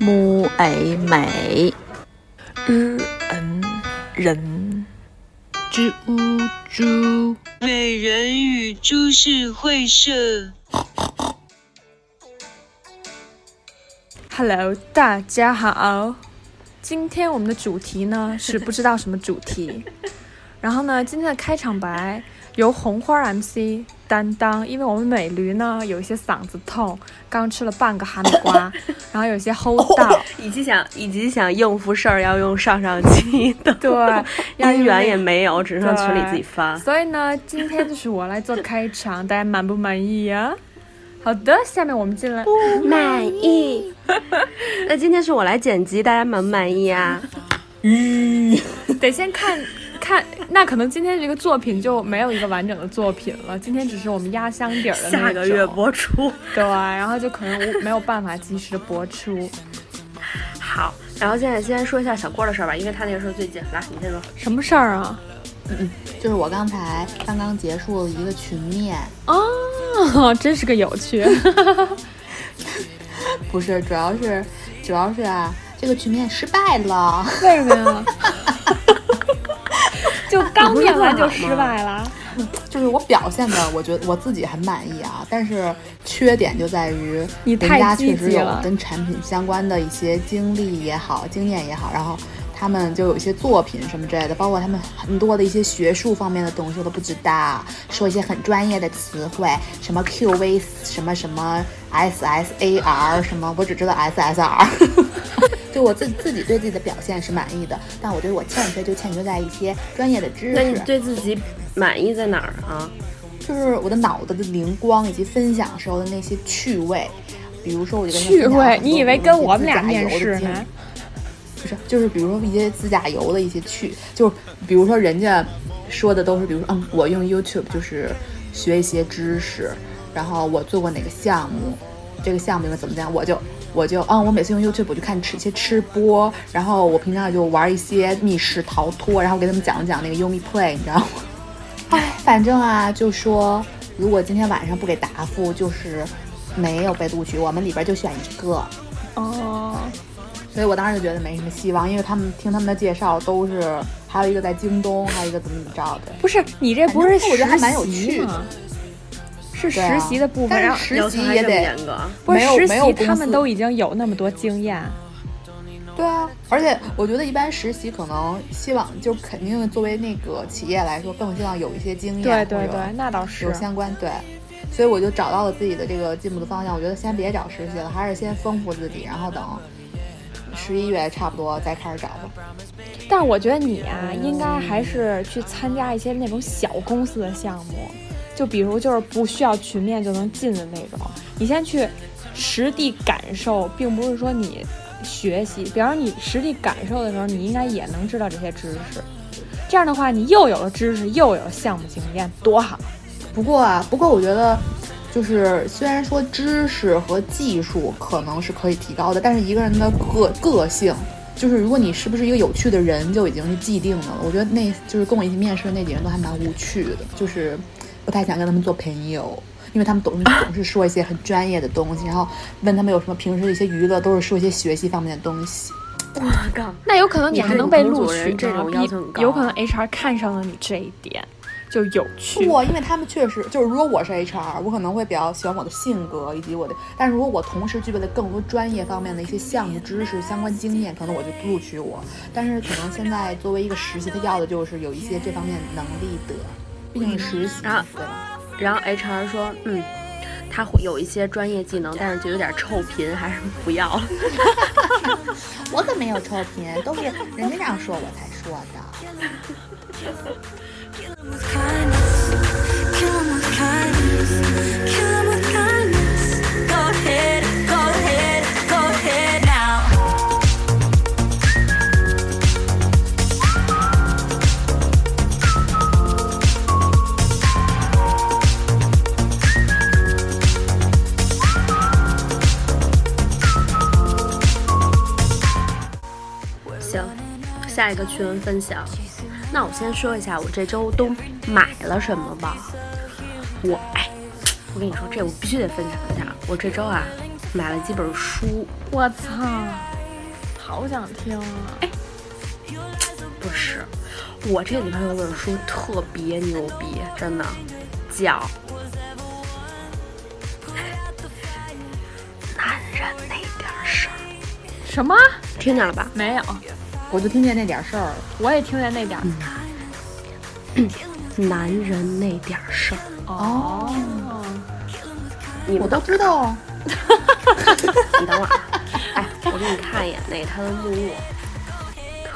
木 A 美，日恩人，，z u 猪，美人鱼株式会社。Hello，大家好。今天我们的主题呢是不知道什么主题。然后呢，今天的开场白由红花 MC 担当，因为我们美驴呢有一些嗓子痛，刚吃了半个哈密瓜，然后有些齁到，以及想 以及想应付事儿要用上上期的，对，要音源也没有，只能群里自己发。所以呢，今天就是我来做开场，大家满不满意呀、好的，下面我们进来。满意。那今天是我来剪辑，大家满不满意啊？嗯得先看看，那可能今天这个作品就没有一个完整的作品了。今天只是我们压箱底儿的那下个月播出。对，然后就可能没有办法及时的播出。好，然后现在先说一下小郭的事儿吧，因为他那个事儿最近。来，你先说。什么事儿啊？嗯就是我刚才刚刚结束了一个群面，哦，真是个有趣。不是，主要是主要是啊，这个群面失败了。为什么呀？就刚念完就失败了。就是我表现的，我觉得我自己很满意啊，但是缺点就在于人你太家确实有积极了跟产品相关的一些经历也好，经验也好，然后他们就有一些作品什么之类的，包括他们很多的一些学术方面的东西我都不知道，说一些很专业的词汇，什么 QV 什么什么 SSAR 什么，我只知道 SSR。就我自自己对自己的表现是满意的，但我觉得我欠缺就欠缺在一些专业的知识那你识。对自己满意在哪儿啊？就是我的脑子的灵光以及分享时候的那些趣味，比如说我就跟他趣味，你以为跟我们俩面试呢？不是，就是比如说一些自驾游的一些趣，就比如说人家说的都是，比如说嗯，我用 YouTube 就是学一些知识，然后我做过哪个项目，这个项目应该怎么样，我就我就嗯，我每次用 YouTube 我就看吃一些吃播，然后我平常就玩一些密室逃脱，然后给他们讲讲那个 Umi Play，你知道吗？哎，反正啊，就说如果今天晚上不给答复，就是没有被录取，我们里边就选一个。哦，所以我当时就觉得没什么希望，因为他们听他们的介绍都是，还有一个在京东，还有一个怎么怎么着的。不是，你这不是反正我觉得还蛮有实习趣的吗？是实习的部分，实习也得？不是没有实习，他们都已经有那么多经验。对啊，而且我觉得一般实习可能希望就肯定作为那个企业来说，更希望有一些经验，对对对，那倒是有。相关对。所以我就找到了自己的这个进步的方向。我觉得先别找实习了，还是先丰富自己，然后等十一月差不多再开始找吧。但是我觉得你啊，应该还是去参加一些那种小公司的项目，就比如就是不需要群面就能进的那种。你先去实地感受，并不是说你学习。比方说你实地感受的时候，你应该也能知道这些知识。这样的话，你又有了知识，又有了项目经验，多好！不过啊，不过我觉得，就是虽然说知识和技术可能是可以提高的，但是一个人的个个性，就是如果你是不是一个有趣的人，就已经是既定的了。我觉得那就是跟我一起面试的那几个人都还蛮无趣的，就是不太想跟他们做朋友。因为他们总是总是说一些很专业的东西，然后问他们有什么平时的一些娱乐，都是说一些学习方面的东西。我靠！那有可能你还能被录取这种要求很高有可能 HR 看上了你这一点，就有趣。不，因为他们确实就是，如果我是 HR，我可能会比较喜欢我的性格以及我的，但是如果我同时具备了更多专业方面的一些项目知识、相关经验，可能我就不录取我。但是可能现在作为一个实习，他要的就是有一些这方面能力的，毕竟实习，啊对吧？然后 HR 说，嗯，他会有一些专业技能，但是就有点臭贫，还是不要了。我可没有臭贫，都是人家这样说我才说的。下一个趣闻分享。那我先说一下我这周都买了什么吧。我哎，我跟你说，这我必须得分享一下。我这周啊，买了几本书，我操，好想听啊！哎，不是，我这里边有本书特别牛逼，真的，叫《男人那点事儿什么？》，听见了吧？没有，我就听见那点事儿了。我也听见那点儿。男人那点事儿，哦，我都你们都知道啊。你等会儿啊，哎，我给你看一眼那他的目录，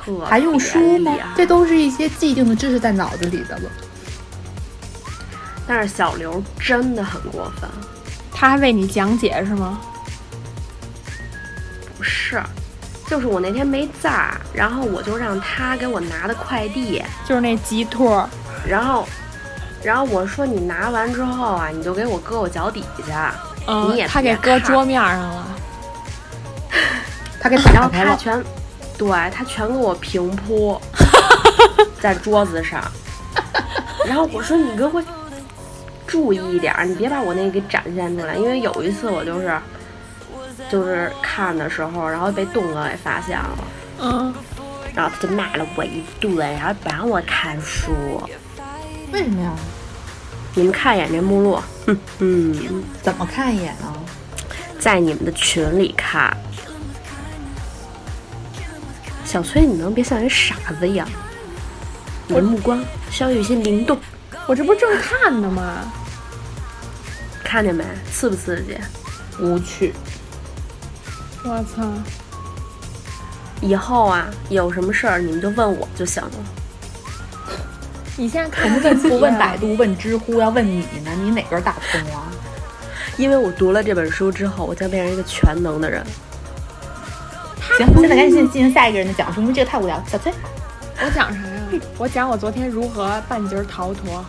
特还用书吗？这都是一些既定的知识在脑子里的了。但是小刘真的很过分，他还为你讲解是吗？不是，就是我那天没在，然后我就让他给我拿的快递，就是那鸡托，然后，然后我说你拿完之后啊，你就给我搁我脚底下，嗯你也，他给搁桌面上了。他给然后他全，对他全给我平铺 在桌子上，然后我说你给我注意一点儿，你别把我那个给展现出来，因为有一次我就是就是看的时候，然后被东哥给发现了。嗯，然后他就骂了我一顿，然后不让我看书。为什么呀？你们看一眼这目录，哼，嗯，怎么看一眼啊？在你们的群里看。小崔，你能别像人傻子一样？你的目光需要有些灵动，我这不正看呢吗？看见没？刺不刺激？无趣。我操！以后啊，有什么事儿你们就问我就行了。你现在我看们问不问百度？问知乎，要问你呢？你哪根打通啊？因为我读了这本书之后，我将变成一个全能的人。行，现在赶紧进行下一个人的讲述，因为这个太无聊。小崔，我讲啥呀？我讲我昨天如何半截儿逃脱。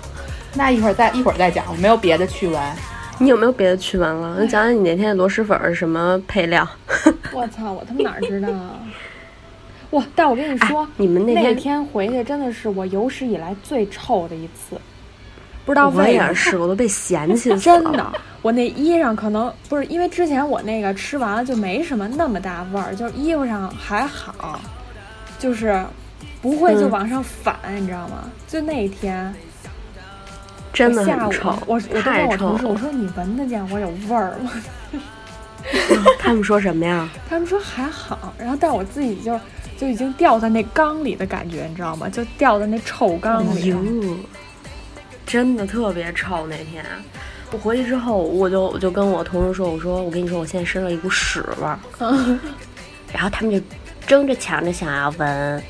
那一会儿再一会儿再讲，我没有别的趣闻。你有没有别的趣闻了？那讲讲你那天的螺蛳粉儿是什么配料？我操！我他妈哪儿知道啊？哇！但我跟你说，哎你们那那天天回去真的是我有史以来最臭的一次，不知道我为什么。也是，我都被嫌弃死了。真的，我那衣裳可能不是因为之前我那个吃完了就没什么那么大味儿，就是衣服上还好，就是不会就嗯往上反，你知道吗？就那一天真的很臭，我我都太臭问我同事，我。说你闻得见我有味儿吗？他们说什么呀？他们说还好，然后但我自己就就已经掉在那缸里的感觉，你知道吗？就掉在那臭缸里了。真的特别臭。那天我回去之后，我就我就跟我同事说，我说我跟你说，我现在身上一股屎味儿。然后他们就争着抢着想要闻，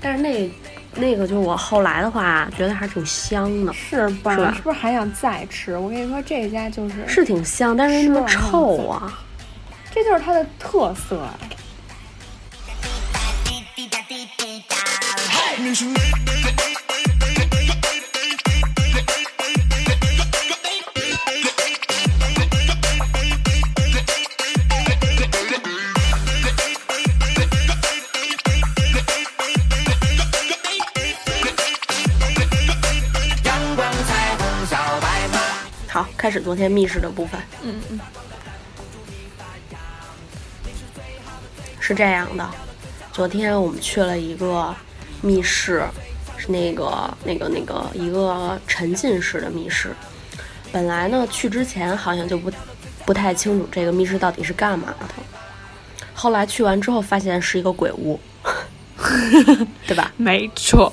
但是那那个就是我后来的话，觉得还是挺香的，是吧？是吧是不是还想再吃？我跟你说，这家就是是挺香，但是那么臭啊。这就是它的特色始昨天密室的部分。嗯嗯，是这样的，昨天我们去了一个密室，是那个那个那个一个沉浸式的密室。本来呢，去之前好像就不不太清楚这个密室到底是干嘛的，后来去完之后发现是一个鬼屋，对吧？没错。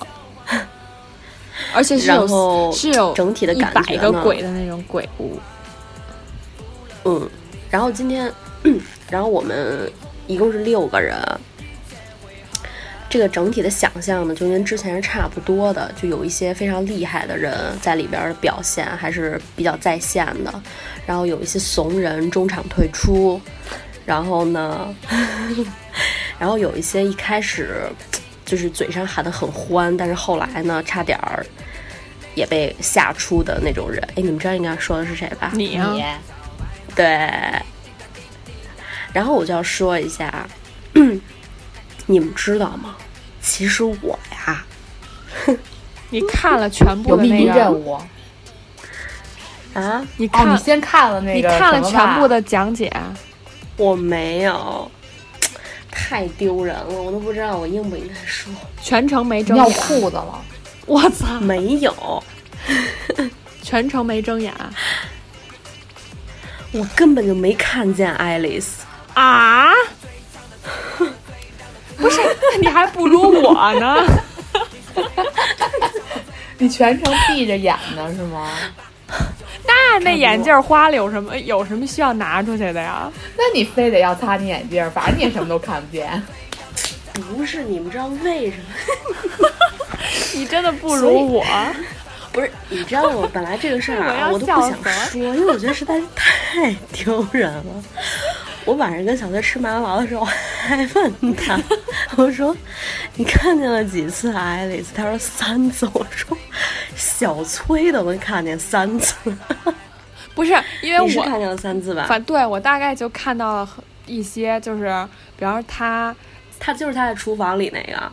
而且是然有是有整体的感一百个觉呢鬼的那种鬼屋。嗯，然后今天，然后我们一共是六个人。这个整体的想象呢，就跟之前是差不多的，就有一些非常厉害的人在里边的表现还是比较在线的，然后有一些怂人中场退出，然后呢，然后有一些一开始就是嘴上喊得很欢，但是后来呢，差点儿也被吓出的那种人。哎，你们知道应该说的是谁吧？你啊，对，然后我就要说一下，你们知道吗？其实我呀，你看了全部有秘密的那个，任务 啊，哦，你看你先看了那个你看了全部的讲解，我没有，太丢人了，我都不知道我应不应该说。全程没睁尿眼。裤子了。我操，没有，全程没睁眼我根本就没看见爱丽丝。啊！不是，你还不如我呢。你全程闭着眼呢是吗？那那眼镜花了有什么有什么需要拿出去的呀？那你非得要擦你眼镜，反正你也什么都看不见。不是，你们知道为什么？你真的不如我。不是，你知道我本来这个事儿我啊，我都不想说，因为我觉得实在是太丢人了。我晚上跟小崔吃麦当劳的时候，还问他，我说你看见了几次爱丽丝？他说三次。我说小崔都能看见三次，不是因为我是看见了三次吧？反对我大概就看到了一些，就是比方说他，他就是他在厨房里那个，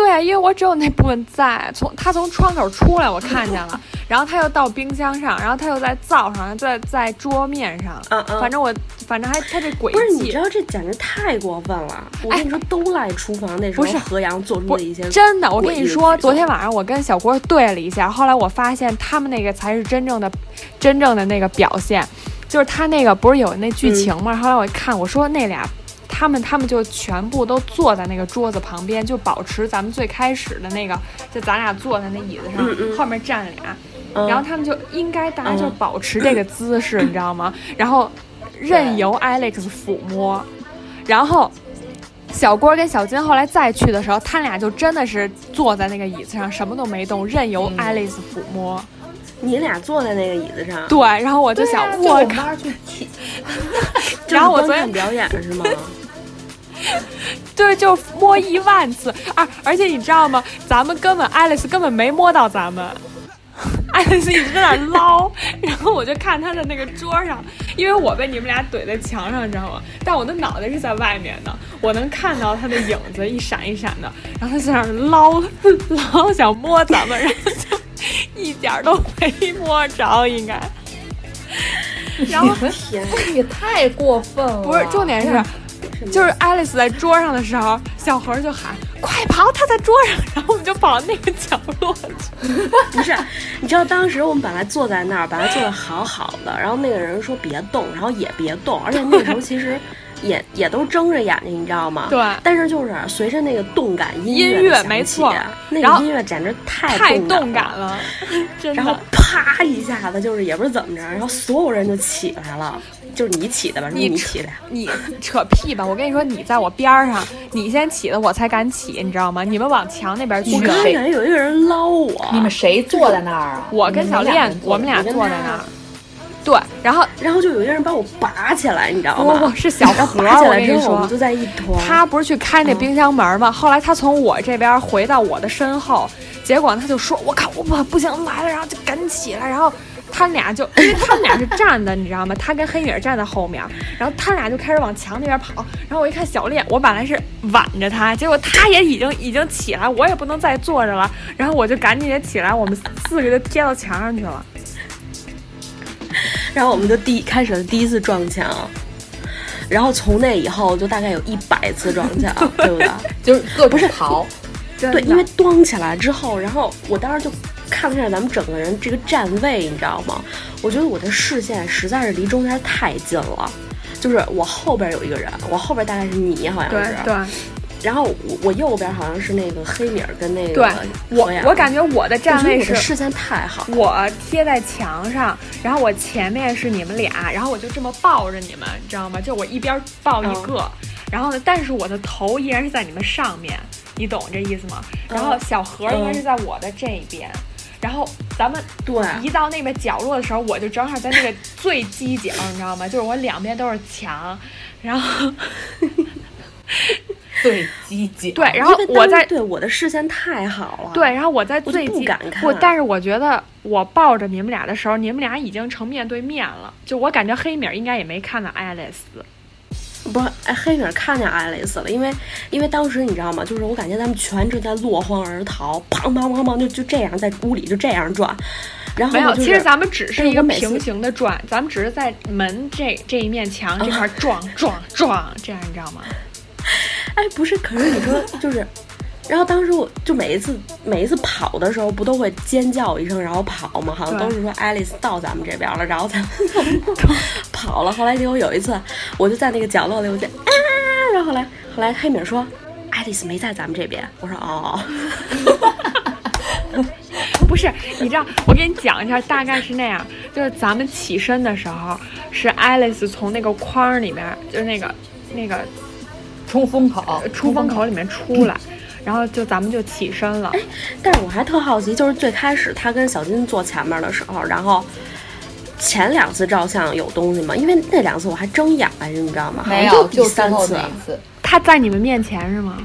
对，啊因为我只有那部分在，从他从窗口出来我看见了，然后他又到冰箱上，然后他又在灶上，在在桌面上，嗯嗯反正我反正还他这轨不是，你迹知。道这简直太过分了！我跟你说，都赖厨房那时候不是何阳做出的一些真的，我跟你说，昨天晚上我跟小郭对了一下，后来我发现他们那个才是真正的、真正的那个表现，就是他那个不是有那剧情吗？后来我一看，我说那俩。他们他们就全部都坐在那个桌子旁边，就保持咱们最开始的那个，就咱俩坐在那椅子上，嗯嗯后面站着俩，嗯然后他们就应该大家就嗯保持这个姿势，你知道吗？然后任由 Alex 抚摸，然后小郭跟小金后来再去的时候，他俩就真的是坐在那个椅子上，什么都没动，任由 Alex 抚摸。你俩坐在那个椅子上，对，然后我就想，我我靠，然后我昨天表演是吗？对，就摸一万次啊！而且你知道吗？咱们根本 Alex 根本没摸到咱们。Alex 一直在那儿捞，然后我就看她的那个桌上，因为我被你们俩怼在墙上，你知道吗？但我的脑袋是在外面的，我能看到她的影子一闪一闪的，然后她在那儿捞 捞，想摸咱们，然后就一点儿都没摸着，应该。然后天，这也太过分了。不是，重点是，就是爱丽丝在桌上的时候，小何就喊：“快跑，她在桌上！”然后我们就跑到那个角落去。不是，你知道当时我们本来坐在那儿，本来坐的好好的，然后那个人说别动，然后也别动，而且那个时候其实也也都睁着眼睛，你知道吗？对但是就是随着那个动感音音乐的响乐没起错那个音乐简直太太动动感了。然后。啪一下子，就是也不是怎么着，然后所有人就起来了，就是你起的吧？是你你起的？你扯屁吧！我跟你说，你在我边儿上，你先起的，我才敢起，你知道吗？你们往墙那边去我。刚才谁感觉有一个人捞我，你们谁坐在那儿啊？我跟小练我们俩坐在那儿。对，然后然后就有一个人把我拔起来，你知道吗？不不是小何，拔起我跟你来之后，我们说就，在一团。他不是去开那冰箱门吗？后来他从我这边回到我的身后，结果他就说：“我靠，我不不行来了！”然后就赶紧起来，然后他们俩就因为他们俩是站的，你知道吗？他跟黑米儿站在后面，然后他俩就开始往墙那边跑。然后我一看小练，我本来是挽着他，结果他也已经已经起来，我也不能再坐着了。然后我就赶紧也起来，我们四个就贴到墙上去了。然后我们就第开始了第一次撞墙，然后从那以后就大概有一百次撞墙，对不对？就是各种逃，对，因为端起来之后，然后我当时就看了一下咱们整个人这个站位，你知道吗？我觉得我的视线实在是离中间太近了。就是我后边有一个人，我后边大概是你，好像对是，对然后我我右边好像是那个黑米儿跟那个对，我我感觉我的站位是视线太好，我贴在墙上，然后我前面是你们俩，然后我就这么抱着你们，你知道吗？就我一边抱一个，然后呢，但是我的头依然是在你们上面，你懂这意思吗？然后小何应该是在我的这边，然后咱们对，移到那个角落的时候，我就正好在那个 最犄角，你知道吗？就是我两边都是墙，然后最积极。对，然后我在对我的视线太好了，对，然后我在最不敢看不，但是我觉得我抱着你们俩的时候，你们俩已经成面对面了。就我感觉黑米儿应该也没看到爱丽丝。不是，哎，黑米儿看见爱丽丝了，因为因为当时你知道吗？就是我感觉咱们全程在落荒而逃，砰砰砰砰，就就这样在屋里就这样转，没有，然后呢就是其实咱们只是一个平行的转，咱们只是在门这这一面墙这块儿 撞撞撞，这样你知道吗？哎，不是，可是你说 就是，然后当时我就每一次每一次跑的时候，不都会尖叫一声，然后跑吗？好像都是说爱丽丝到咱们这边了，然后咱们 跑了。后来结果有一次，我就在那个角落里，我就啊，然后后来后来黑米说。爱丽丝没在咱们这边，我说哦，不是，你知道，我给你讲一下，大概是那样，就是咱们起身的时候，是爱丽丝从那个框里面，就是那个那个冲风口，出风口里面出来，然后就咱们就起身了。但是我还特好奇，就是最开始他跟小金坐前面的时候，然后前两次照相有东西吗？因为那两次我还睁眼来着，你知道吗？没有，就三次。他在你们面前是吗？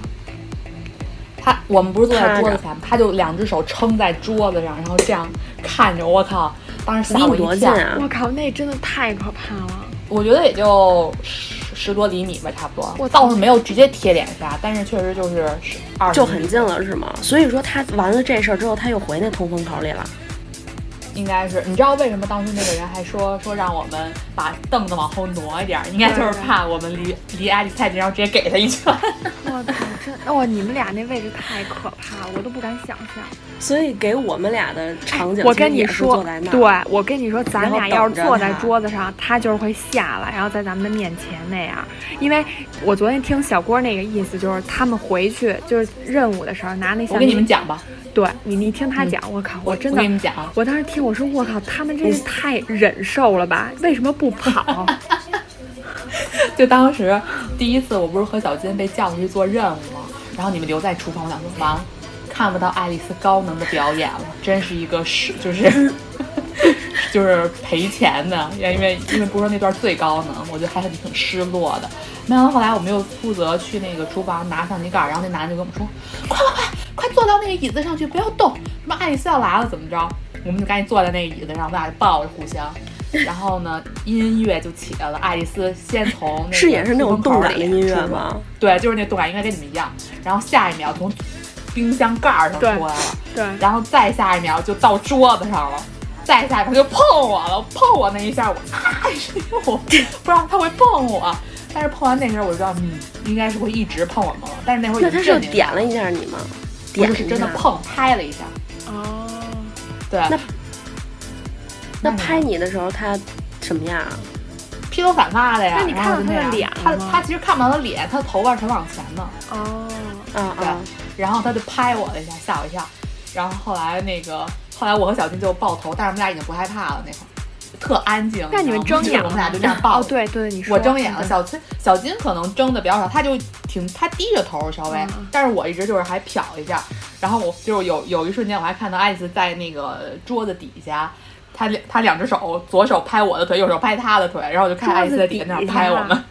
他我们不是坐在桌子前，他就两只手撑在桌子上，然后这样看着我，靠！当时吓我一跳。我靠，那真的太可怕了。我觉得也就十十多厘米吧，差不多。我倒是没有直接贴脸颊，但是确实就是二就很近了是吗？所以说他完了这事儿之后，他又回那通风口里了。应该是，你知道为什么当时那个人还说说让我们把凳子往后挪一点儿？应该就是怕我们离离爱丽丝太近，然后直接给他一拳。我操，真哇！你们俩那位置太可怕了，我都不敢想象。所以给我们俩的场景，我跟你说对我跟你说，咱俩要是坐在桌子上，他就是会下来，然后在咱们的面前那样。因为我昨天听小郭那个意思，就是他们回去就是任务的时候拿那相机。我跟你们讲吧，对你，你听他讲，我靠，我真的我跟你们讲，我当时听我说，我靠，他们这是太忍受了吧？为什么不跑？就当时第一次，我不是和小金被叫出去做任务吗？然后你们留在厨房，我想说完了，看不到爱丽丝高能的表演了，真是一个是就是 就是赔钱的，因为因为不是说那段最高能，我觉得还是挺失落的。没想到后来我们又负责去那个厨房拿相机盖儿，然后那男的就跟我们说：“快快快，快坐到那个椅子上去，不要动，什么爱丽丝要来了怎么着？”我们就赶紧坐在那个椅子上，我们俩就抱着互相。然后呢，音乐就起来了。爱丽丝先从那个是也是那种动感的音乐吗？对，就是那动感，应该跟你们一样。然后下一秒从冰箱盖儿上出对来了，对，然后再下一秒就到桌子上了，再下一秒就碰我了，碰我那一下我啊，我不知道他会碰我，但是碰完那时候我就知道，嗯，应该是会一直碰我们了。但是那会儿那他是点了一下你吗？点是是真的碰拍了一下，哦，对，那那那拍你的时候他什么样啊？披头散发的呀。那你看到他的脸吗？他他其实看不到他脸，他的头发全往前的。哦，对啊。啊！然后他就拍我了一下，吓我一跳。然后后来那个，后来我和小金就抱头，但是我们俩已经不害怕了那会儿，特安静。那你们睁眼我们俩就这样抱哦，对对，你说我睁眼了，小崔小金可能睁的比较少，他就挺他低着头稍微，嗯。但是我一直就是还瞟一下，然后我就是有有一瞬间我还看到爱丽丝在那个桌子底下，他两他两只手，左手拍我的腿，右手拍他的腿，然后我就看爱丽丝在底下那儿拍我们，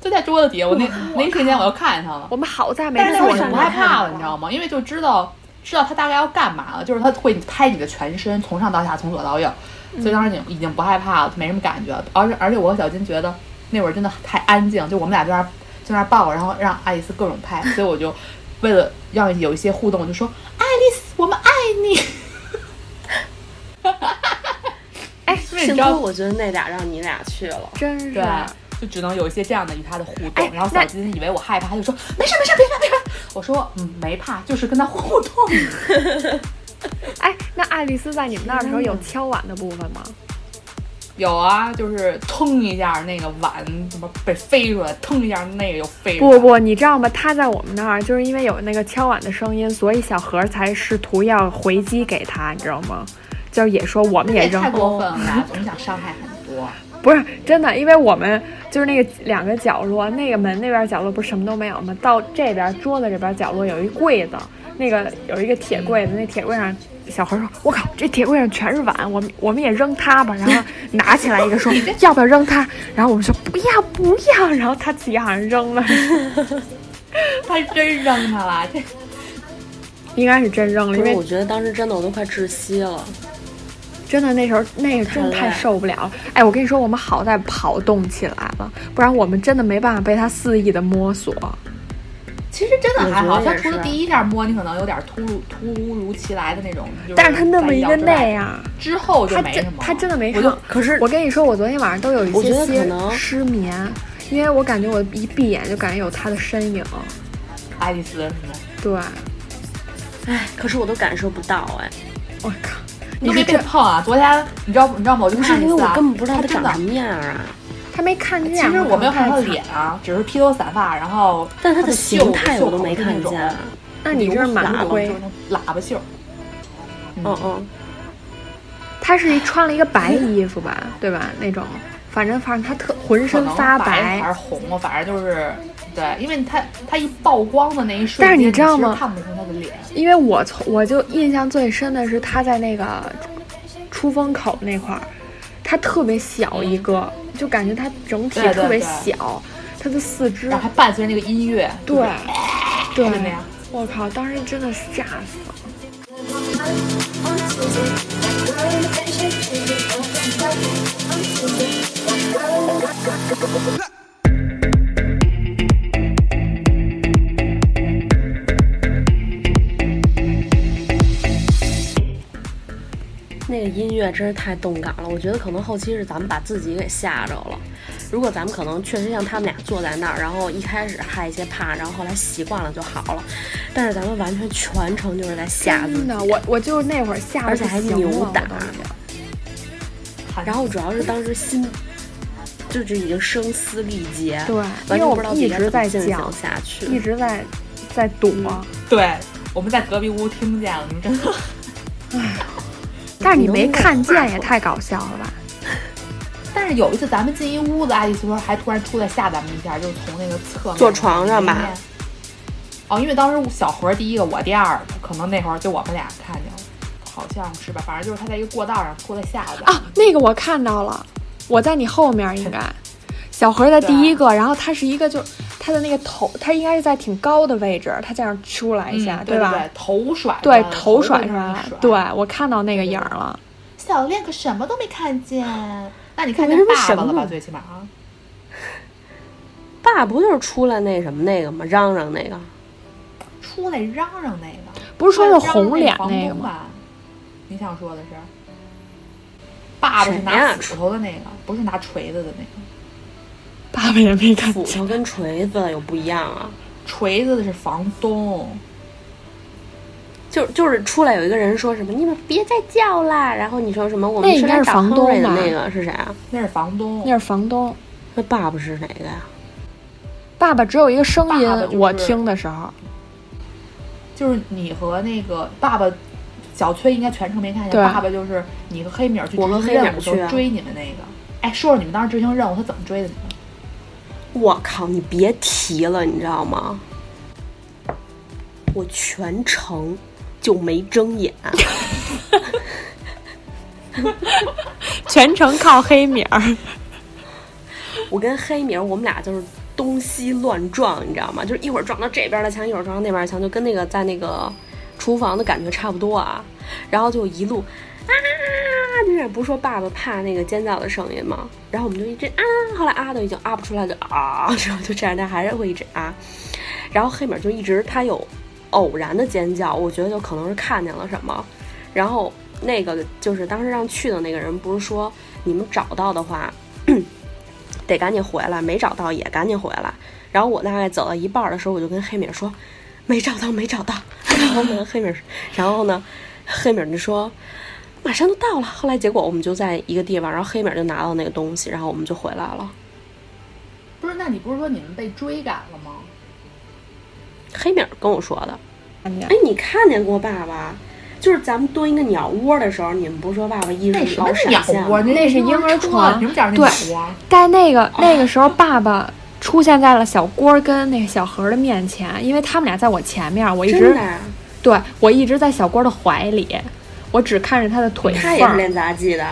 就在桌子底下，我那那一瞬间我就看见他了，我们好在没但是那会儿已经坐上面不害怕了，你知道吗？因为就知道知道他大概要干嘛了，就是他会拍你的全身，从上到下，从左到右，所以当时已经已经不害怕了，没什么感觉了。而且而且我和小金觉得那会儿真的太安静，就我们俩在那儿在那儿抱，然后让爱丽丝各种拍，所以我就为了让有一些互动，我就说爱丽丝，我们爱你。哎，因为你知道幸亏我觉得那俩让你俩去了。真是对，就只能有一些这样的与他的互动。哎然后小金以为我害怕，他就说没事没事，别怕别怕。我说嗯没怕，就是跟他互动。哎，那爱丽丝在你们那儿的时候有敲碗的部分吗？有啊，就是腾一下那个碗怎么被飞出来，腾一下那个又飞出来。不不，你知道吗？他在我们那儿，就是因为有那个敲碗的声音，所以小何才试图要回击给他，你知道吗？就是也说我们也扔也太过分了，总想伤害很多。不是真的，因为我们就是那个两个角落，那个门那边角落不是什么都没有吗？到这边桌子这边角落有一柜子，那个有一个铁柜子，那铁柜上小孩说：“我靠，这铁柜上全是碗，我们 我们也扔它吧。”然后拿起来一个说：“要不要扔它？”然后我们说：“不要不要。”然后他自己好像扔了，他真扔它了，这应该是真扔了，因为，我觉得当时真的我都快窒息了。真的那时候那个真的太受不了了。哎，我跟你说，我们好在跑动起来了，不然我们真的没办法被他肆意的摸索。其实真的还好，我觉得也是它除了第一下摸你可能有点突如突如其来的那种，就但是他那么一个那样，之后就他真没什么。他真的没我就。可是我跟你说，我昨天晚上都有一些些失眠，因为我感觉我一闭眼就感觉有他的身影。爱丽丝是吗？对，哎，可是我都感受不到哎，我靠，你都没被你是这碰啊！昨天你知道你知道吗？我就不是因为看一次啊我根本不知道他什么样啊，他没看见。其实我没有看他的脸啊，只是披头散发，然后但他的形态我都没看见。那你这是蛮亏就是。那种喇叭袖。嗯嗯，他是一穿了一个白衣服吧，对吧？那种，反正反正他特浑身发白还是红啊，反正就是对，因为他他一曝光的那一瞬间，但是你知道吗其实看不出他的脸。因为我从我就印象最深的是他在那个出风口那块儿，他特别小一个，就感觉他整体特别对小，他的四肢然后还伴随着那个音乐，对就是对那样。我靠，当时真的吓死了。那音乐真是太动感了，我觉得可能后期是咱们把自己给吓着了。如果咱们可能确实像他们俩坐在那儿，然后一开始害一些怕，然后后来习惯了就好了。但是咱们完全全程就是在吓自己，真的，我我就那会儿吓得而且还扭打然后主要是当时心就是已经声嘶力竭，对，完因为我全不知道一直在该怎么进行，下去。一直在在躲，对，我们在隔壁屋听见了，你们真的。但是你没看见也太搞笑了吧？但是有一次咱们进一屋子，爱丽丝说还突然出来吓咱们一下，就是从那个侧面坐床上吧。哦，因为当时小何第一个，我第二个，可能那会儿就我们俩看见了，好像是吧？反正就是他在一个过道上出来吓我。啊，那个我看到了，我在你后面应该。小何在第一个，然后他是一个就他的那个头，他应该是在挺高的位置，他这样出来一下，嗯、对吧？对，头甩着，对，头甩出来，对我看到那个影儿了。小恋可什么都没看见，那你看为见爸什么爸了吧？最起码啊，爸不就是出来那什么那个吗？嚷嚷那个。出来嚷嚷那个，不是说是红脸那个吗？你想说的是，爸爸是拿斧头的那个，不是拿锤子的那个。爸爸也没看见。斧头跟锤子有不一样啊，锤子的是房东，就就是出来有一个人说什么你们别再叫啦，然后你说什么我们那应该是是来找亨房东吧瑞的那个是谁啊？那是房东。那是房东。那爸爸是哪个呀？爸爸只有一个声音，爸爸就是我听的时候，就是你和那个爸爸，小崔应该全程没看见。爸爸就是你和黑米儿去执我和黑米儿行任务追你们那个。哎，说说你们当时执行任务，他怎么追的你们？我靠，你别提了，你知道吗？我全程就没睁眼，全程靠黑名儿。我跟黑名儿我们俩就是东西乱撞，你知道吗？就是一会儿撞到这边的墙，一会儿撞到那边的墙，就跟那个在那个厨房的感觉差不多啊。然后就一路啊，那也不是说爸爸怕那个尖叫的声音吗？然后我们就一直啊，后来啊都已经啊不出来就啊，然后就这样，但还是会一直啊。然后黑米就一直他有偶然的尖叫，我觉得就可能是看见了什么。然后那个就是当时让去的那个人不是说你们找到的话。得赶紧回来，没找到也赶紧回来。然后我大概走到一半的时候，我就跟黑米说，没找到，没找到。然后呢，黑米，然后呢，黑米儿就说，马上就到了。后来结果我们就在一个地方，然后黑米儿就拿到那个东西，然后我们就回来了。不是，那你不是说你们被追赶了吗？黑米儿跟我说的，哎，你看见过爸爸？就是咱们蹲一个鸟窝的时候，你们不是说爸爸一直老那什么鸟窝？闪现吗？那是婴儿床凭什么叫人对鸟窝？但那个那个时候，爸爸出现在了小郭跟那个小何的面前，因为他们俩在我前面，我一直真的啊，对我一直在小郭的怀里，我只看着他的腿缝儿。他也是练杂技的。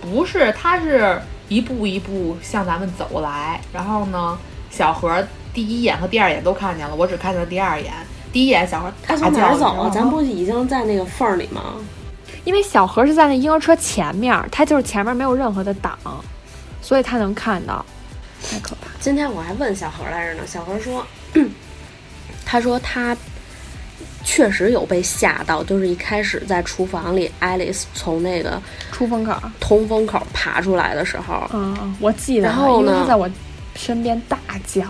不是，他是一步一步向咱们走来，然后呢，小何第一眼和第二眼都看见了，我只看见了第二眼。第一眼小何他从哪儿走啊？候咱不已经在那个缝儿里吗？因为小何是在那婴儿车前面，他就是前面没有任何的挡，所以他能看到，太可怕。今天我还问小何来着呢，小何说，他说他确实有被吓到，就是一开始在厨房里，爱丽丝从那个出风口儿。通风口爬出来的时候，嗯，我记得，然后呢因为他在我身边大叫，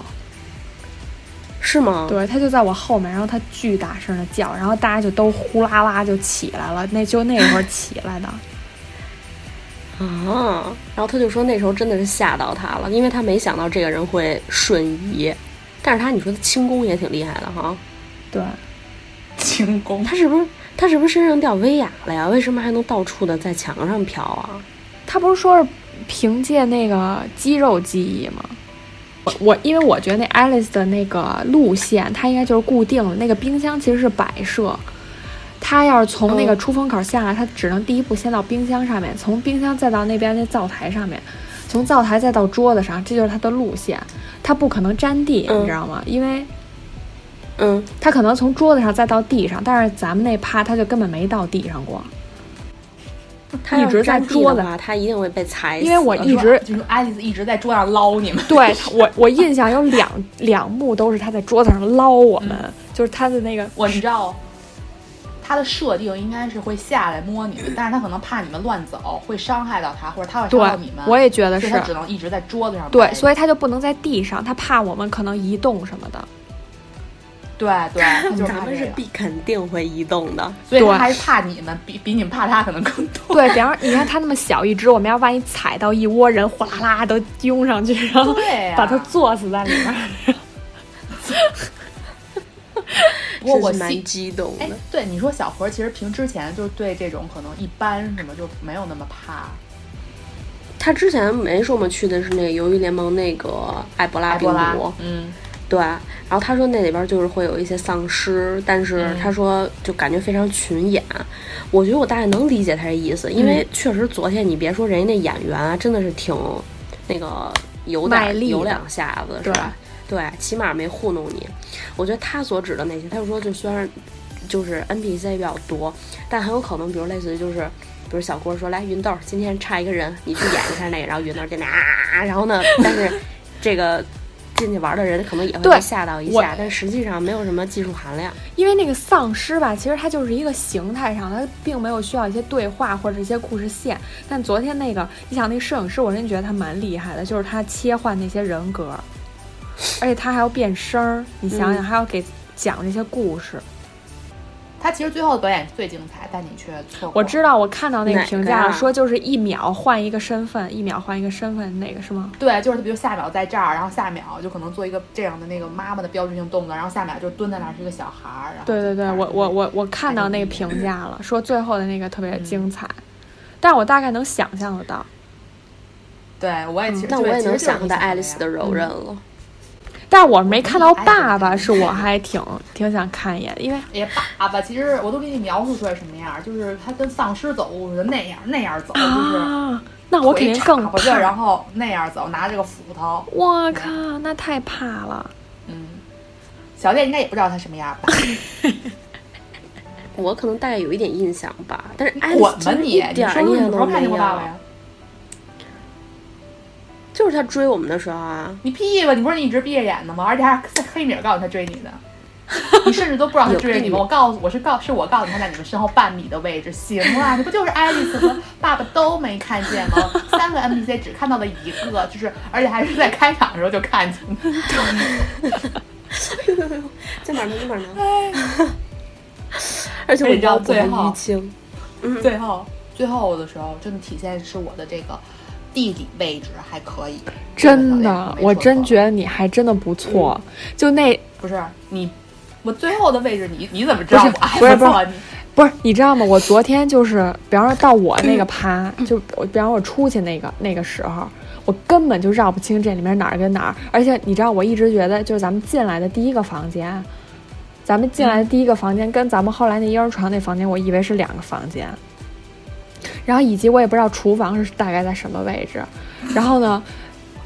是吗？对，他就在我后面，然后他巨大声的叫，然后大家就都呼啦啦就起来了，那就那会儿起来的。啊，然后他就说那时候真的是吓到他了，因为他没想到这个人会瞬移，但是他你说他轻功也挺厉害的哈，对，轻功。他是不是他是不是身上掉威亚了呀？为什么还能到处的在墙上飘啊？他不是说是凭借那个肌肉记忆吗？我我因为我觉得那 Alice 的那个路线，它应该就是固定的。那个冰箱其实是摆设，他要是从那个嗯出风口下来，他只能第一步先到冰箱上面，从冰箱再到那边那灶台上面，从灶台再到桌子上，这就是他的路线。他不可能沾地，嗯你知道吗？因为嗯，他可能从桌子上再到地上，但是咱们那趴他就根本没到地上过。他一直在桌子他一定会被踩死。因为我一直就是爱丽丝一直在桌上捞你们，对我我印象有两两幕都是他在桌子上捞我们，嗯就是他的那个我你知道，他的设定应该是会下来摸你们，但是他可能怕你们乱走，会伤害到他，或者他会对伤到你们。，我也觉得是他只能一直在桌子上对，所以他就不能在地上，他怕我们可能移动什么的。对对，他 就是咱们是必肯定会移动的。所以他还是怕你们，比比你们怕他可能更多。对，比方说你看它那么小一只，我们要万一踩到一窝人，哗啦啦都拥上去，然后把它坐死在里面。不过我蛮激动的哎。，对你说小何其实凭之前就是对这种可能一般什么就没有那么怕他之前没说嘛，去的是那个鱿鱼联盟那个埃博拉病毒，，嗯，对。然后他说那里边就是会有一些丧尸，但是嗯他说就感觉非常群演。我觉得我大概能理解他这意思，因嗯为确实昨天你别说人家那演员啊，真的是挺那个有点卖力有两下子是对吧？对，起码没糊弄你。我觉得他所指的那些，他就说就虽然就是 NPC 比较多，但很有可能，比如类似于就是，比如小郭说来芸豆，今天差一个人，你去演一下那个，然后芸豆就那啊，然后呢，但是这个进去玩的人可能也会被吓到一下，但实际上没有什么技术含量。因为那个丧尸吧，其实它就是一个形态上，它并没有需要一些对话或者一些故事线。但昨天那个，你想那个摄影师，我真觉得他蛮厉害的，就是他切换那些人格，而且他还要变声儿，你想想嗯还要给讲这些故事。他其实最后的表演是最精彩，但你却错过。我知道，我看到那个评价了，呀说就是一秒换一个身份，一秒换一个身份，那个是吗？对，就是比如下秒在这儿，然后下秒就可能做一个这样的那个妈妈的标志性动作，然后下秒就蹲在那儿是一个小孩儿。然后对对对，我我我我看到那个评价了，说最后的那个特别精彩，但我大概能想象得到。对我也其实那我也能想到爱丽丝的柔韧了。但我没看到爸爸，是我还挺挺想看一眼，因为哎呀，爸爸，其实我都给你描述出来什么样儿，就是他跟丧尸走路似的那样那样走，就是啊，那我肯定更岔巴着，然。后那样走，拿着个斧头。我靠，那太怕了。嗯，小烈应该也不知道他什么样儿吧？我可能大概有一点印象吧，但是爱丽滚吧你！你说说你什么时候看见过爸爸。呀？就是他追我们的时候啊，你屁吧！你不是你一直闭着眼的吗？而且还是黑米儿告诉他追你的，你甚至都不知道他追着你吗？我告诉我是告是我告诉他在你们身后半米的位置。行了，你不就是爱丽丝和爸爸都没看见吗？三个 NPC 只看到了一个，就是而且还是在开场的时候就看见了。在哪儿呢？在哪儿呢？而且你知道最后嗯。最后最后的时候，真的体现是我的这个地理位置还可以。真的我真觉得你还真的不错。就那不是你，我最后的位置你你怎么知道不是我还不是不是？你不是，你知道吗？我昨天就是，比方说到我那个 趴，就我比方我出去那个那个时候，我根本就绕不清这里面哪儿跟哪儿。而且你知道，我一直觉得就是咱们进来的第一个房间，咱们进来的第一个房间跟咱们后来那婴儿床那房间，我以为是两个房间。然后以及我也不知道厨房是大概在什么位置。然后呢，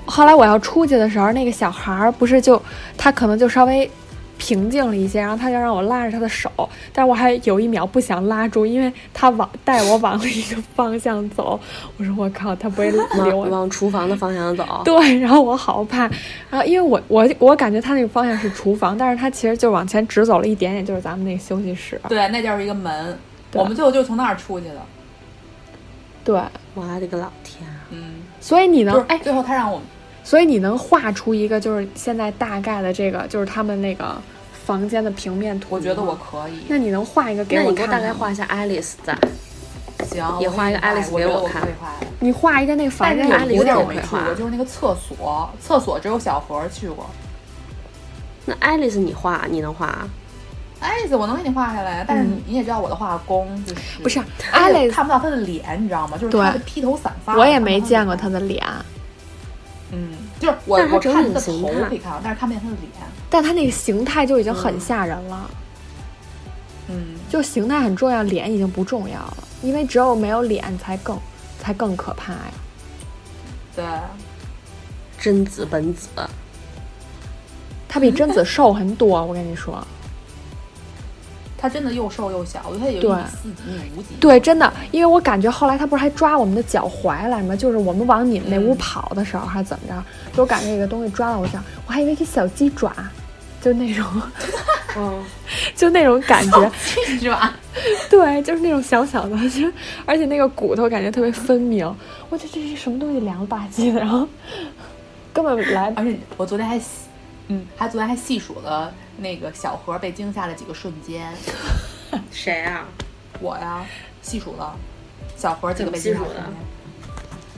后来我要出去的时候，那个小孩儿不是就他可能就稍微平静了一些，然后他就让我拉着他的手，但我还有一秒不想拉住，因为他往带我往了一个方向走。我说我靠，他不会 留往我往厨房的方向走。对，然后我好怕，然后因为我我我感觉他那个方向是厨房，但是他其实就往前直走了一点点，就是咱们那个休息室。对，那就是一个门，我们最后就从那儿出去的。对，我的个老天啊！嗯，所以你能哎，最后他让我所以你能画出一个就是现在大概的这个就是他们那个房间的平面图？我觉得我可以。那你能画一个给我那你给我看看吗大概画一下爱丽丝在。行，也画一个爱丽丝给我看。你画一个那个房间里有一个地儿爱丽丝我没去过，就是那个厕所，厕所只有小何去过。那爱丽丝你画，你能画？爱丽丝我能给你画下来，但是你你也知道我的画工就是不是 Alice 看不到他的脸，你知道吗？就是他的披头散发。我也没见过他的脸，嗯，就是我我看他的头可以看到，但是看不见他的脸。但他那个形态就已经很吓人了。嗯，就形态很重要，脸已经不重要了，因为只有没有脸才更才更可怕呀。对，贞子本子，他比贞子瘦很多，我跟你说。她真的又瘦又小，我觉得她有一对米四几、一米五几。对，真的，因为我感觉后来他不是还抓我们的脚踝来吗？就是我们往你们那屋嗯跑的时候，还是怎么着？就我感觉有个东西抓到我脚，我还以为是小鸡爪，就那种，嗯，就那种感觉。鸡爪？对，就是那种小小的，就而且那个骨头感觉特别分明。我觉得这是什么东西凉了吧唧的，然后根本来而且我昨天还细，嗯，还昨天还细数了那个小何被惊吓的几个瞬间。谁啊？我呀，细数了小何几个被惊吓的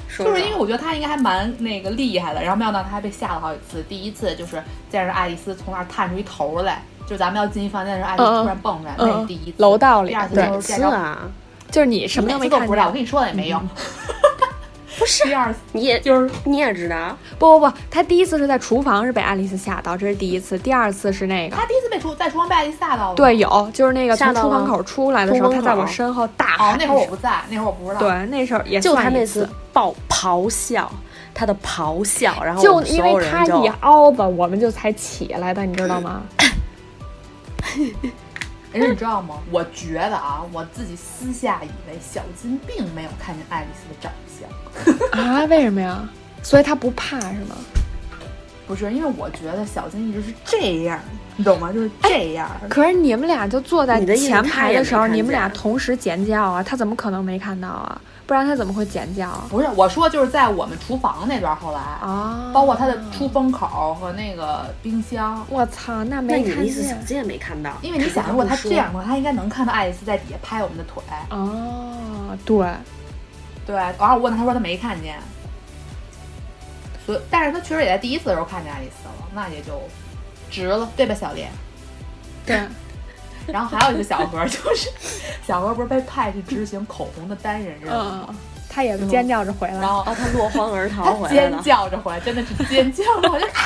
瞬间。就是因为我觉得他应该还蛮那个厉害的，然后没想到他还被吓了好几次。第一次就是见着爱丽丝从那儿探出一头来，就是咱们要进一房间的时候，爱丽丝突然蹦出来，嗯那是第一次。楼道里第二次就是见着啊，就是你什么都没看每次都不知道，我跟。你说了 也没用。不是第二次你也就是你也知道，不不不，他第一次是在厨房是被爱丽丝吓到，这是第一次。第二次是那个他第一次被厨在厨房被爱丽丝吓到了。对，有就是那个吓到了从厨房口出来的时候，他在我身后大喊哦，那会儿我不在，那会儿我不知道。对，那时候也就算一他那次爆咆哮，他的咆哮，然后我就因所有为他就一凹吧，我们就才起来的，你知道吗？而且你知道吗？我觉得啊，我自己私下以为小金并没有看见爱丽丝的长相，啊，为什么呀？所以他不怕是吗？不是因为我觉得小金一直是这样，你懂吗？就是这样。可是你们俩就坐在前排的时候，看你们俩同时尖叫啊，他怎么可能没看到啊？不然他怎么会尖叫啊？不是我说，就是在我们厨房那边，后来、啊，包括他的出风口和那个冰箱。我操，那那没看你的意思小见金也没看到？因为你想，如果他这样的话，他应该能看到爱丽丝在底下拍我们的腿。哦，对，对，然后我问他，他说他没看见。所以，但是他确实也在第一次的时候看见爱丽丝了，那也就值了，对吧，小莲？对，然后还有一个小何，就是小何不是被派去执行口红的单人任务吗，嗯，他也尖叫着回来然。后哦，他落荒而逃尖回来了，叫着回来，真的是尖叫着回来。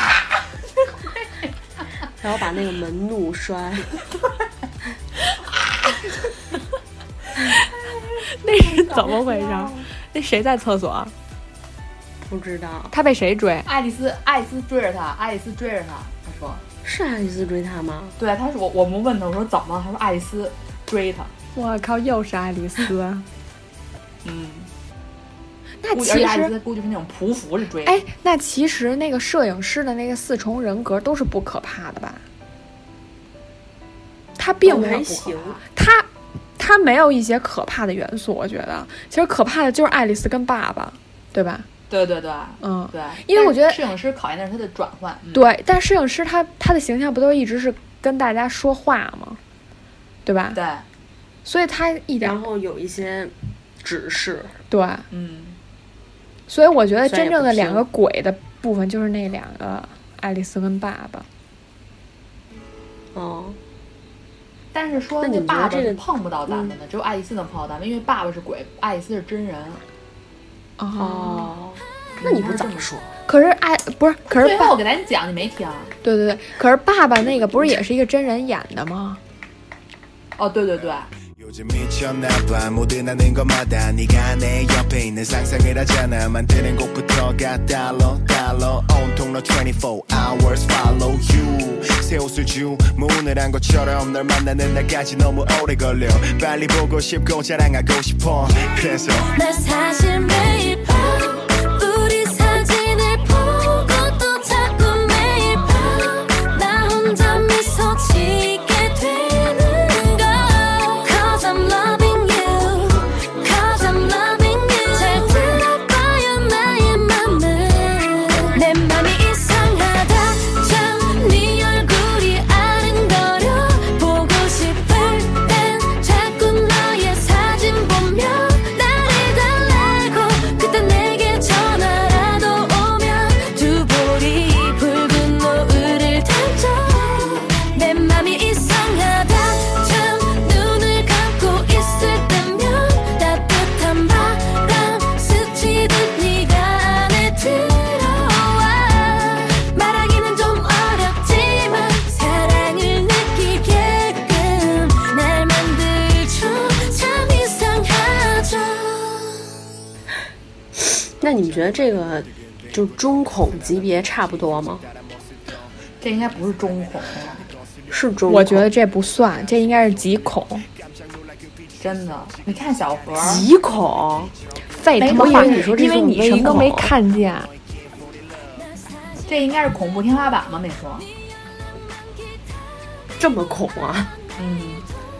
然后把那个门怒摔。那是怎么回事？那谁在厕所？不知道他被谁追？爱丽丝，爱丽丝追着他，爱丽丝追着他，是爱丽丝追他吗？对，他说我我们问他，我说怎么了？他说爱丽丝追他，我靠，又是爱丽丝。嗯，那其实，丝估计是那种匍匐着追他。哎，那其实那个摄影师的那个四重人格都是不可怕的吧？他并没行，他他没有一些可怕的元素，我觉得其实可怕的就是爱丽丝跟爸爸，对吧？对对对嗯，对，因为我觉得摄影师考验的是他的转换。嗯、对。但摄影师他他的形象不都一直是跟大家说话吗？对吧？对，所以他一点然后有一些指示，对，嗯，所以我觉得真正的两个鬼的部分就是那两个爱丽丝跟爸爸。哦，但是说那爸爸是碰不到咱们的，只有爱丽丝能碰到咱们，因为爸爸是鬼，爱丽丝是真人。哦，哦，那你不早说？可是爱不是，可是爸最后我给咱讲，你没听？对对对，可是爸爸那个不是也是一个真人演的吗？哦，对对对， 요즘 미쳤나봐. 모든하는 것마다 네가 내 옆에 있는 상상을 하잖아. 만드는 곡부터가 달러 달러 온통 너 24 hours follow you. 새 옷을 주문을 한 것처럼 널 만나는 날까지 너무 오래 걸려. 빨리 보고 싶고 자랑하고 싶어. 그래서 나 사실 매일 밤 中孔级别差不多吗？这应该不是中孔，是中孔？我觉得这不算，这应该是极孔。真的。你看小何，极孔。废他妈话，我以为你说这因为你什么都没看见。这应该是恐怖天花板吗？没说。这么恐啊？嗯，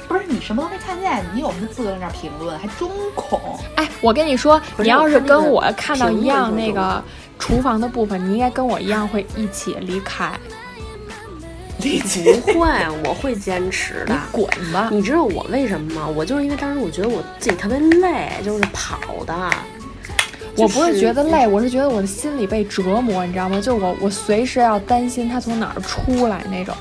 不是你什么都没看见，你有什么资格在那评论？还中孔？哎，我跟你说，你要是跟我看到一样那个厨房的部分，你应该跟我一样会一起离开。你不会，我会坚持的你。滚吧！你知道我为什么吗？我就是因为当时我觉得我自己特别累，就是跑的。我不是觉得累，我是觉得我的心里被折磨，你知道吗？就是我我随时要担心他从哪儿出来那种。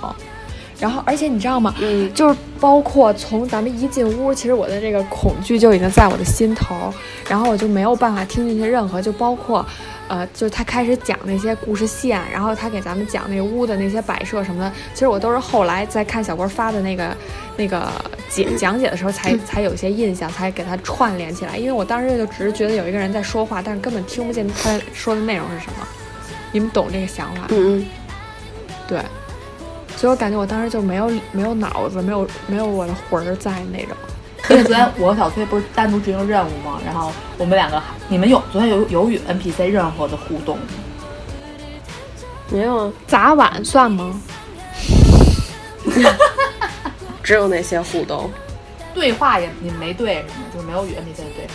然后，而且你知道吗？嗯，就是包括从咱们一进屋，其实我的这个恐惧就已经在我的心头，然后我就没有办法听进去任何，就包括，呃，就是他开始讲那些故事线，然后他给咱们讲那屋的那些摆设什么的，其实我都是后来在看小郭发的那个那个解讲解的时候才 才有些印象，才给他串联起来，因为我当时就只是觉得有一个人在说话，但是根本听不见他说的内容是什么，你们懂这个想法？嗯嗯，对，所以我感觉我当时就没有没有脑子，没有没有我的魂儿在那种。因为昨天我和小崔不是单独执行任务吗？然后我们两个，你们有昨天有有与 NPC 任何的互动吗？没有啊，砸碗算吗？只有那些互动，对话也你们没对什么，就是没有与 NPC 的对话。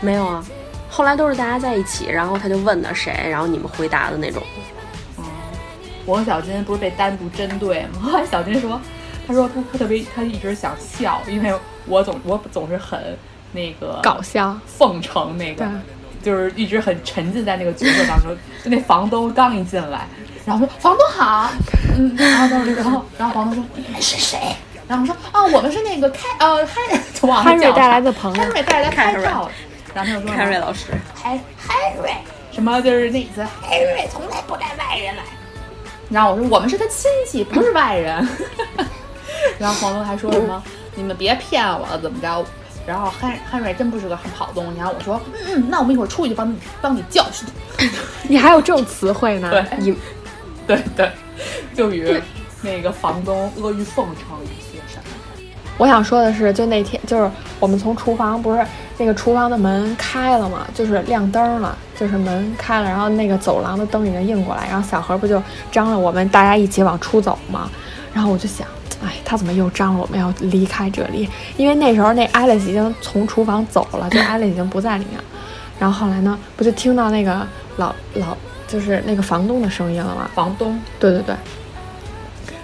没有啊。后来都是大家在一起，然后他就问的谁，然后你们回答的那种。嗯，我和小金不是被单独针对吗？后来小金说，他说他他特别他一直想笑，因为我总我总是很那个搞笑。奉承那个，就是一直很沉浸在那个角色当中。就那房东刚一进来，然后说房东好，嗯，然后然后然后房东说你们是谁？然后说啊，我们是那个开呃汉就忘了汉瑞叫啥带来的朋友汉瑞带来的拍 Henry 照，然后他就说凯瑞老师，海海瑞，什么就是那意思，海瑞从来不带外人来。然后我说我们是他亲戚，不是外人。然后黄东还说什么你们别骗我了，怎么着？然后汉汉瑞真不是个很好东西。然后我说嗯嗯，那我们一会儿出去帮你帮你教训。你还有这种词汇呢？对你对对，就与那个房东阿谀奉承。我想说的是，就那天，就是我们从厨房不是那个厨房的门开了嘛，就是亮灯了，就是门开了，然后那个走廊的灯已经映过来，然后小何不就张了我们大家一起往出走嘛，然后我就想，哎，他怎么又张了我们要离开这里？因为那时候那艾丽丝已经从厨房走了，就艾丽已经不在里面，然后后来呢，不就听到那个老老就是那个房东的声音了吗？房东对对对。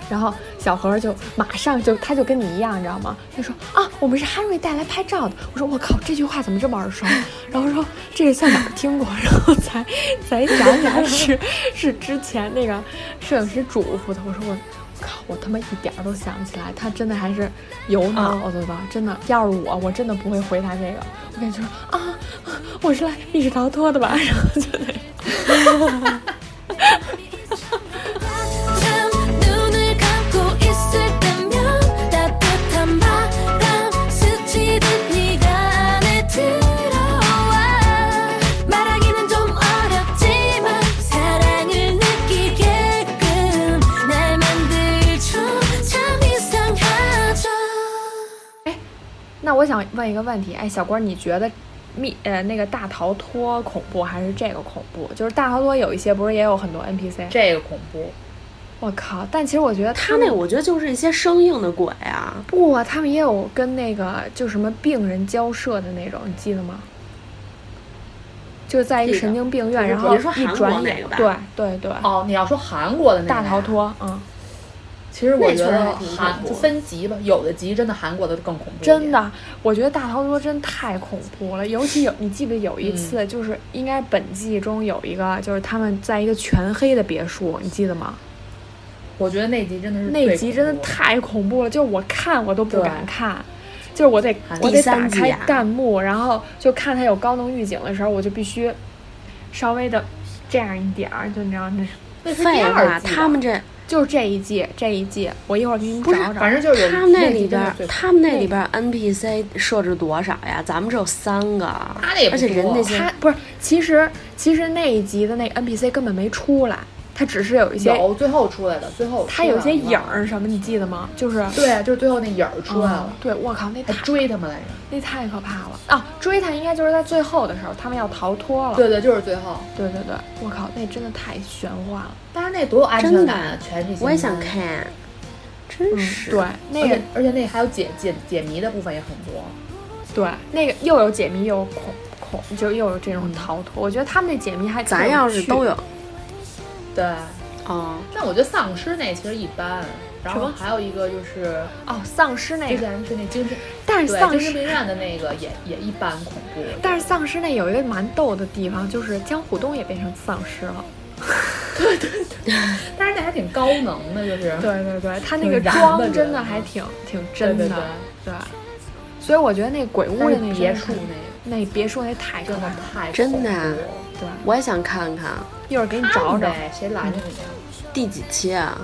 然后小何就马上就，他就跟你一样，你知道吗？他说啊，我们是哈瑞带来拍照的。我说我靠，这句话怎么这么耳熟？然后说这是在哪儿听过？然后才才想起来是是之前那个摄影师嘱咐的。我说我靠，我他妈一点儿都想不起来，他真的还是有脑子的，真的。要是我，我真的不会回答这个。我跟你说啊，我是来密室逃脱的吧？然后就那。我想问一个问题，哎，小郭，你觉得密呃那个大逃脱恐怖还是这个恐怖？就是大逃脱有一些不是也有很多 NPC？这个恐怖。我靠！但其实我觉得他们那我觉得就是一些生硬的鬼啊。不啊，他们也有跟那个就什么病人交涉的那种，你记得吗？就是在一神经病院，然后一你是说韩转眼国那个吧，对对对，哦，你要说韩国的那个大逃，脱，嗯，其实我觉得韩就分级吧，有的级真的韩国的更恐怖。真，的，我觉得大逃脱真太恐怖了，尤其有你记不记得有一次，嗯。就是应该本季中有一个，就是他们在一个全黑的别墅，你记得吗？我觉得那集真的是那集真的太恐怖了，就是我看我都不敢看，就是我得韩我得打开弹幕，然后就看它有高能预警的时候，我就必须稍微的这样一点儿，就你知道那废话，他们这就是这一季这一季，我一会儿给你不是找找。反正就是他们那里边他们那里边儿 NPC 设置多少呀？咱们只有三个，他那也不而且人多那些他不是，其实其实那一集的那个 NPC 根本没出来，他只是有一些有最后出来的，最后他有一些影儿什么，你记得吗？就是对啊，就是最后那影儿出来嗯了，对，我靠，那还追他们来着。那太可怕了啊！追他应该就是在最后的时候，他们要逃脱了。对对，就是最后。对对对，我靠，那真的太玄幻了。但是那多有安全感啊，全是些我也想男看，真嗯，是。对，那个而且而且那还有解解解谜的部分也很多。对那个又有解谜又有恐恐，就又有这种嗯逃脱。我觉得他们那解谜还咱要是都有，对，哦，但我觉得丧尸那其实一般。然后还有一个就是哦，丧尸那个，之前是那精神，但是丧尸，精神病院的那个也也一般恐怖。但是丧尸那有一个蛮逗的地方，就是江虎东也变成丧尸了。对对对。但是那还挺高能的，就是 对对对，他那个妆真的还挺挺真的，对对对。所以我觉得那鬼屋的那别墅那那别墅那太可真的怕了。太真的对，我也想看看一会儿给你找找。谁拦着你呀？第几期啊？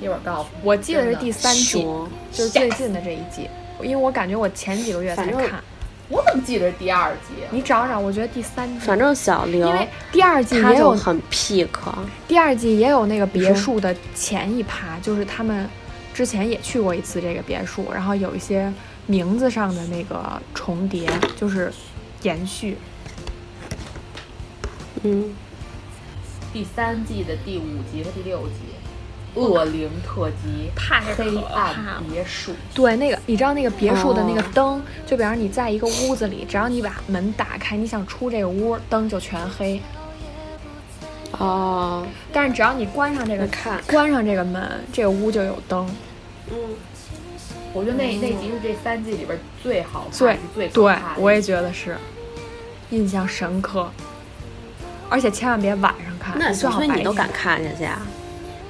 一会儿告诉你。我记得是第三季，就是最近的这一季，因为我感觉我前几个月才看。我怎么记得是第二季？你找找，我觉得第三季，反正小刘因为第二季他也有就很 pick，第二季也有那个别墅的前一趴，就是他们之前也去过一次这个别墅，然后有一些名字上的那个重叠，就是延续。嗯，第三季的第五集和第六集，恶灵特辑，太黑怕暗别墅。对，那个你知道那个别墅的那个哦灯，就比方说你在一个屋子里，只要你把门打开，你想出这个屋，灯就全黑。哦，但是只要你关上这个看关上这个门，这个屋就有灯。嗯，我觉得那那集是这三季里边最好看、最最我也觉得是，印象深刻。而且千万别晚上看，那最好白天所以你都敢看下去啊？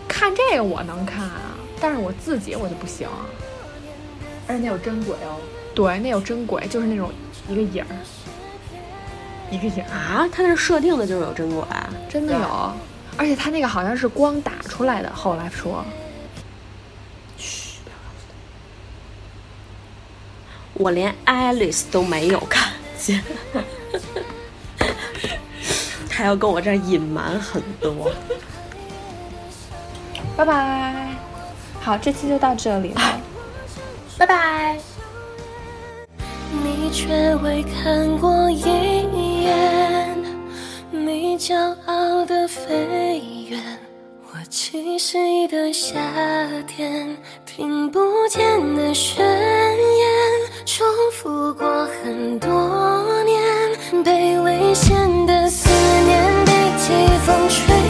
看这个我能看啊，但是我自己我就不行。而且那有真鬼哦。对，那有真鬼，就是那种一个影儿，一个影儿，啊，他那设定的就是有真鬼，对真的有。而且他那个好像是光打出来的，后来说。我连 Alice 都没有看见，还要跟我这儿隐瞒很多。拜拜。好，这期就到这里了。拜拜。你却未看过一眼，你骄傲的飞远。我栖息的夏天，听不见的宣言，重复过很多年，被危险的西风吹